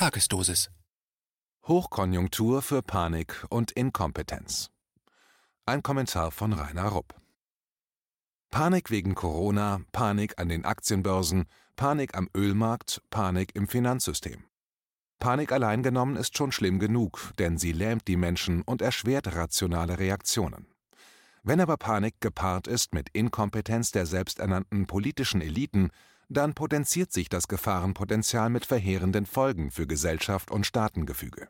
Tagesdosis. Hochkonjunktur für Panik und Inkompetenz. Ein Kommentar von Rainer Rupp. Panik wegen Corona, Panik an den Aktienbörsen, Panik am Ölmarkt, Panik im Finanzsystem. Panik allein genommen ist schon schlimm genug, denn sie lähmt die Menschen und erschwert rationale Reaktionen. Wenn aber Panik gepaart ist mit Inkompetenz der selbsternannten politischen Eliten, dann potenziert sich das Gefahrenpotenzial mit verheerenden Folgen für Gesellschaft und Staatengefüge.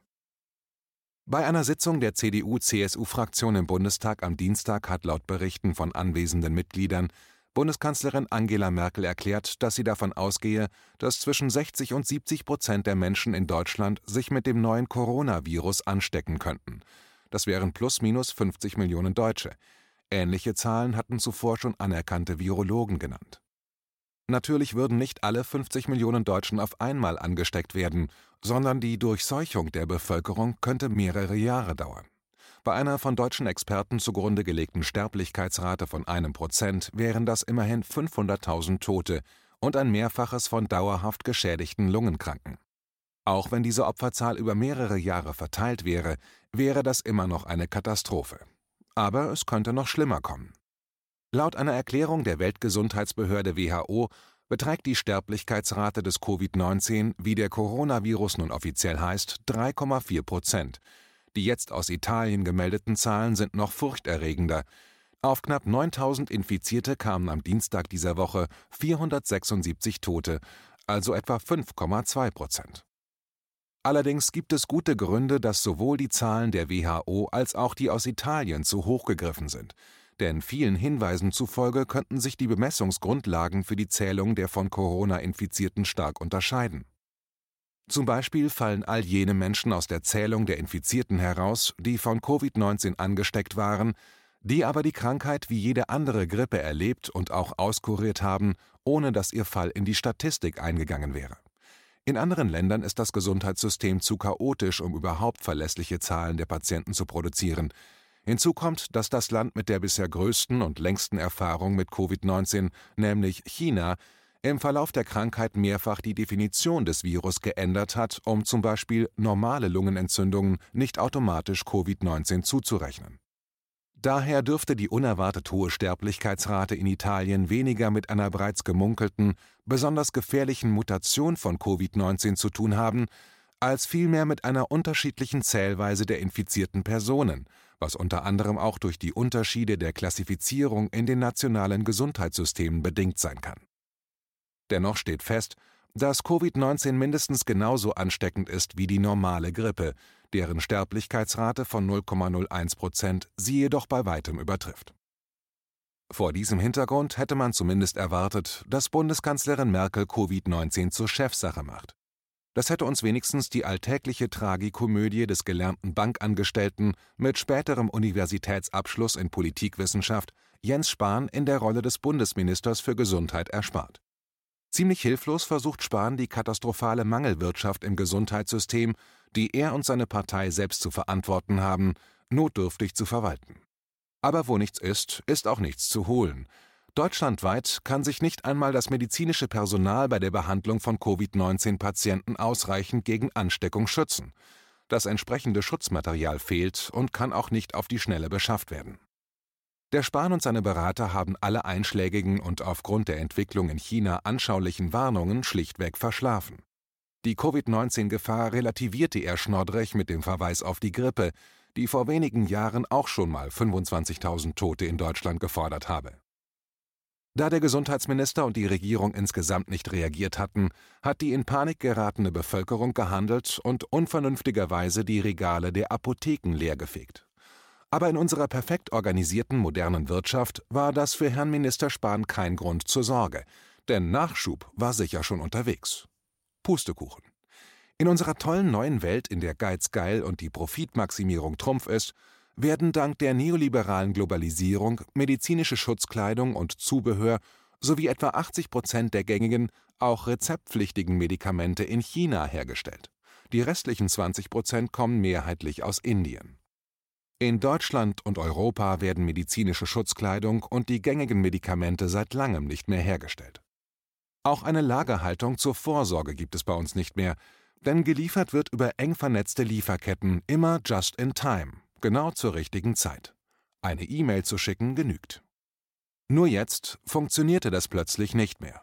Bei einer Sitzung der CDU-CSU-Fraktion im Bundestag am Dienstag hat laut Berichten von anwesenden Mitgliedern Bundeskanzlerin Angela Merkel erklärt, dass sie davon ausgehe, dass zwischen 60 und 70 Prozent der Menschen in Deutschland sich mit dem neuen Coronavirus anstecken könnten. Das wären plus minus 50 Millionen Deutsche. Ähnliche Zahlen hatten zuvor schon anerkannte Virologen genannt. Natürlich würden nicht alle 50 Millionen Deutschen auf einmal angesteckt werden, sondern die Durchseuchung der Bevölkerung könnte mehrere Jahre dauern. Bei einer von deutschen Experten zugrunde gelegten Sterblichkeitsrate von einem Prozent wären das immerhin 500.000 Tote und ein Mehrfaches von dauerhaft geschädigten Lungenkranken. Auch wenn diese Opferzahl über mehrere Jahre verteilt wäre, wäre das immer noch eine Katastrophe. Aber es könnte noch schlimmer kommen. Laut einer Erklärung der Weltgesundheitsbehörde WHO beträgt die Sterblichkeitsrate des Covid-19, wie der Coronavirus nun offiziell heißt, 3,4 Prozent. Die jetzt aus Italien gemeldeten Zahlen sind noch furchterregender. Auf knapp 9000 Infizierte kamen am Dienstag dieser Woche 476 Tote, also etwa 5,2 Prozent. Allerdings gibt es gute Gründe, dass sowohl die Zahlen der WHO als auch die aus Italien zu hoch gegriffen sind denn vielen Hinweisen zufolge könnten sich die Bemessungsgrundlagen für die Zählung der von Corona Infizierten stark unterscheiden. Zum Beispiel fallen all jene Menschen aus der Zählung der Infizierten heraus, die von Covid-19 angesteckt waren, die aber die Krankheit wie jede andere Grippe erlebt und auch auskuriert haben, ohne dass ihr Fall in die Statistik eingegangen wäre. In anderen Ländern ist das Gesundheitssystem zu chaotisch, um überhaupt verlässliche Zahlen der Patienten zu produzieren, Hinzu kommt, dass das Land mit der bisher größten und längsten Erfahrung mit Covid-19, nämlich China, im Verlauf der Krankheit mehrfach die Definition des Virus geändert hat, um zum Beispiel normale Lungenentzündungen nicht automatisch Covid-19 zuzurechnen. Daher dürfte die unerwartet hohe Sterblichkeitsrate in Italien weniger mit einer bereits gemunkelten, besonders gefährlichen Mutation von Covid-19 zu tun haben, als vielmehr mit einer unterschiedlichen Zählweise der infizierten Personen, was unter anderem auch durch die Unterschiede der Klassifizierung in den nationalen Gesundheitssystemen bedingt sein kann. Dennoch steht fest, dass Covid-19 mindestens genauso ansteckend ist wie die normale Grippe, deren Sterblichkeitsrate von 0,01 Prozent sie jedoch bei weitem übertrifft. Vor diesem Hintergrund hätte man zumindest erwartet, dass Bundeskanzlerin Merkel Covid-19 zur Chefsache macht. Das hätte uns wenigstens die alltägliche Tragikomödie des gelernten Bankangestellten mit späterem Universitätsabschluss in Politikwissenschaft Jens Spahn in der Rolle des Bundesministers für Gesundheit erspart. Ziemlich hilflos versucht Spahn die katastrophale Mangelwirtschaft im Gesundheitssystem, die er und seine Partei selbst zu verantworten haben, notdürftig zu verwalten. Aber wo nichts ist, ist auch nichts zu holen, Deutschlandweit kann sich nicht einmal das medizinische Personal bei der Behandlung von Covid-19-Patienten ausreichend gegen Ansteckung schützen. Das entsprechende Schutzmaterial fehlt und kann auch nicht auf die Schnelle beschafft werden. Der Spahn und seine Berater haben alle einschlägigen und aufgrund der Entwicklung in China anschaulichen Warnungen schlichtweg verschlafen. Die Covid-19-Gefahr relativierte er schnoddrig mit dem Verweis auf die Grippe, die vor wenigen Jahren auch schon mal 25.000 Tote in Deutschland gefordert habe. Da der Gesundheitsminister und die Regierung insgesamt nicht reagiert hatten, hat die in Panik geratene Bevölkerung gehandelt und unvernünftigerweise die Regale der Apotheken leergefegt. Aber in unserer perfekt organisierten modernen Wirtschaft war das für Herrn Minister Spahn kein Grund zur Sorge, denn Nachschub war sicher schon unterwegs. Pustekuchen. In unserer tollen neuen Welt, in der Geiz geil und die Profitmaximierung Trumpf ist, werden dank der neoliberalen Globalisierung medizinische Schutzkleidung und Zubehör sowie etwa 80 Prozent der gängigen, auch rezeptpflichtigen Medikamente in China hergestellt. Die restlichen 20 Prozent kommen mehrheitlich aus Indien. In Deutschland und Europa werden medizinische Schutzkleidung und die gängigen Medikamente seit langem nicht mehr hergestellt. Auch eine Lagerhaltung zur Vorsorge gibt es bei uns nicht mehr, denn geliefert wird über eng vernetzte Lieferketten immer just in time, genau zur richtigen Zeit. Eine E-Mail zu schicken genügt. Nur jetzt funktionierte das plötzlich nicht mehr.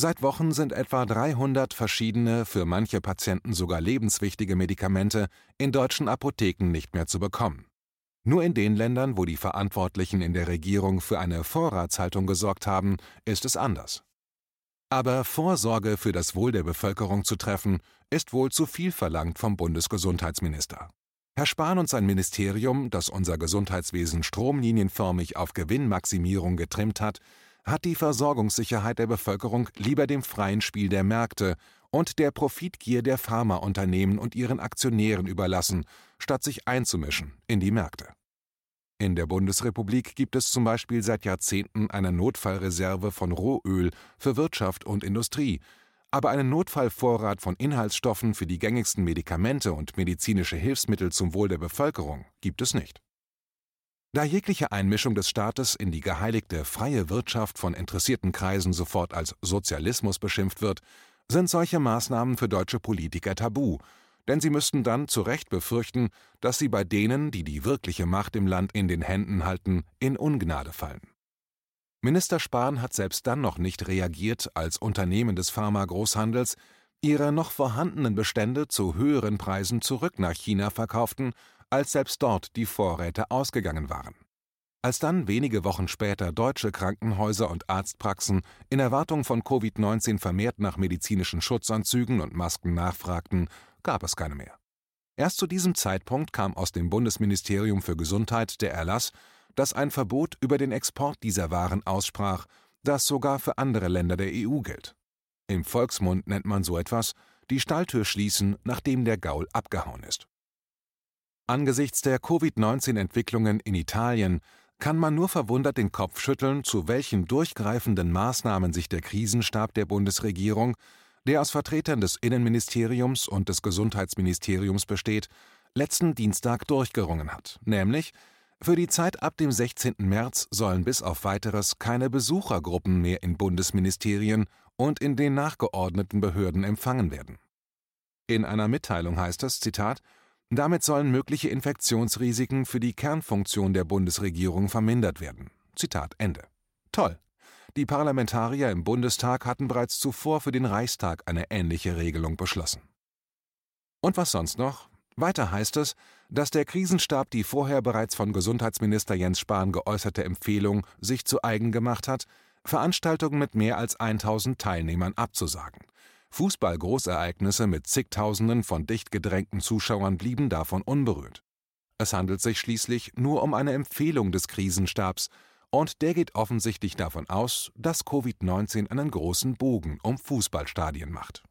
Seit Wochen sind etwa 300 verschiedene, für manche Patienten sogar lebenswichtige Medikamente in deutschen Apotheken nicht mehr zu bekommen. Nur in den Ländern, wo die Verantwortlichen in der Regierung für eine Vorratshaltung gesorgt haben, ist es anders. Aber Vorsorge für das Wohl der Bevölkerung zu treffen, ist wohl zu viel verlangt vom Bundesgesundheitsminister. Herr Spahn und sein Ministerium, das unser Gesundheitswesen stromlinienförmig auf Gewinnmaximierung getrimmt hat, hat die Versorgungssicherheit der Bevölkerung lieber dem freien Spiel der Märkte und der Profitgier der Pharmaunternehmen und ihren Aktionären überlassen, statt sich einzumischen in die Märkte. In der Bundesrepublik gibt es zum Beispiel seit Jahrzehnten eine Notfallreserve von Rohöl für Wirtschaft und Industrie, aber einen Notfallvorrat von Inhaltsstoffen für die gängigsten Medikamente und medizinische Hilfsmittel zum Wohl der Bevölkerung gibt es nicht. Da jegliche Einmischung des Staates in die geheiligte freie Wirtschaft von interessierten Kreisen sofort als Sozialismus beschimpft wird, sind solche Maßnahmen für deutsche Politiker tabu, denn sie müssten dann zu Recht befürchten, dass sie bei denen, die die wirkliche Macht im Land in den Händen halten, in Ungnade fallen. Minister Spahn hat selbst dann noch nicht reagiert, als Unternehmen des Pharma-Großhandels ihre noch vorhandenen Bestände zu höheren Preisen zurück nach China verkauften, als selbst dort die Vorräte ausgegangen waren. Als dann wenige Wochen später deutsche Krankenhäuser und Arztpraxen in Erwartung von Covid-19 vermehrt nach medizinischen Schutzanzügen und Masken nachfragten, gab es keine mehr. Erst zu diesem Zeitpunkt kam aus dem Bundesministerium für Gesundheit der Erlass, das ein Verbot über den Export dieser Waren aussprach, das sogar für andere Länder der EU gilt. Im Volksmund nennt man so etwas die Stalltür schließen, nachdem der Gaul abgehauen ist. Angesichts der Covid-19-Entwicklungen in Italien kann man nur verwundert den Kopf schütteln, zu welchen durchgreifenden Maßnahmen sich der Krisenstab der Bundesregierung, der aus Vertretern des Innenministeriums und des Gesundheitsministeriums besteht, letzten Dienstag durchgerungen hat, nämlich für die Zeit ab dem 16. März sollen bis auf weiteres keine Besuchergruppen mehr in Bundesministerien und in den nachgeordneten Behörden empfangen werden. In einer Mitteilung heißt es, Zitat, damit sollen mögliche Infektionsrisiken für die Kernfunktion der Bundesregierung vermindert werden. Zitat Ende. Toll. Die Parlamentarier im Bundestag hatten bereits zuvor für den Reichstag eine ähnliche Regelung beschlossen. Und was sonst noch? Weiter heißt es, dass der Krisenstab die vorher bereits von Gesundheitsminister Jens Spahn geäußerte Empfehlung sich zu eigen gemacht hat, Veranstaltungen mit mehr als 1000 Teilnehmern abzusagen. Fußball-Großereignisse mit zigtausenden von dicht gedrängten Zuschauern blieben davon unberührt. Es handelt sich schließlich nur um eine Empfehlung des Krisenstabs, und der geht offensichtlich davon aus, dass Covid-19 einen großen Bogen um Fußballstadien macht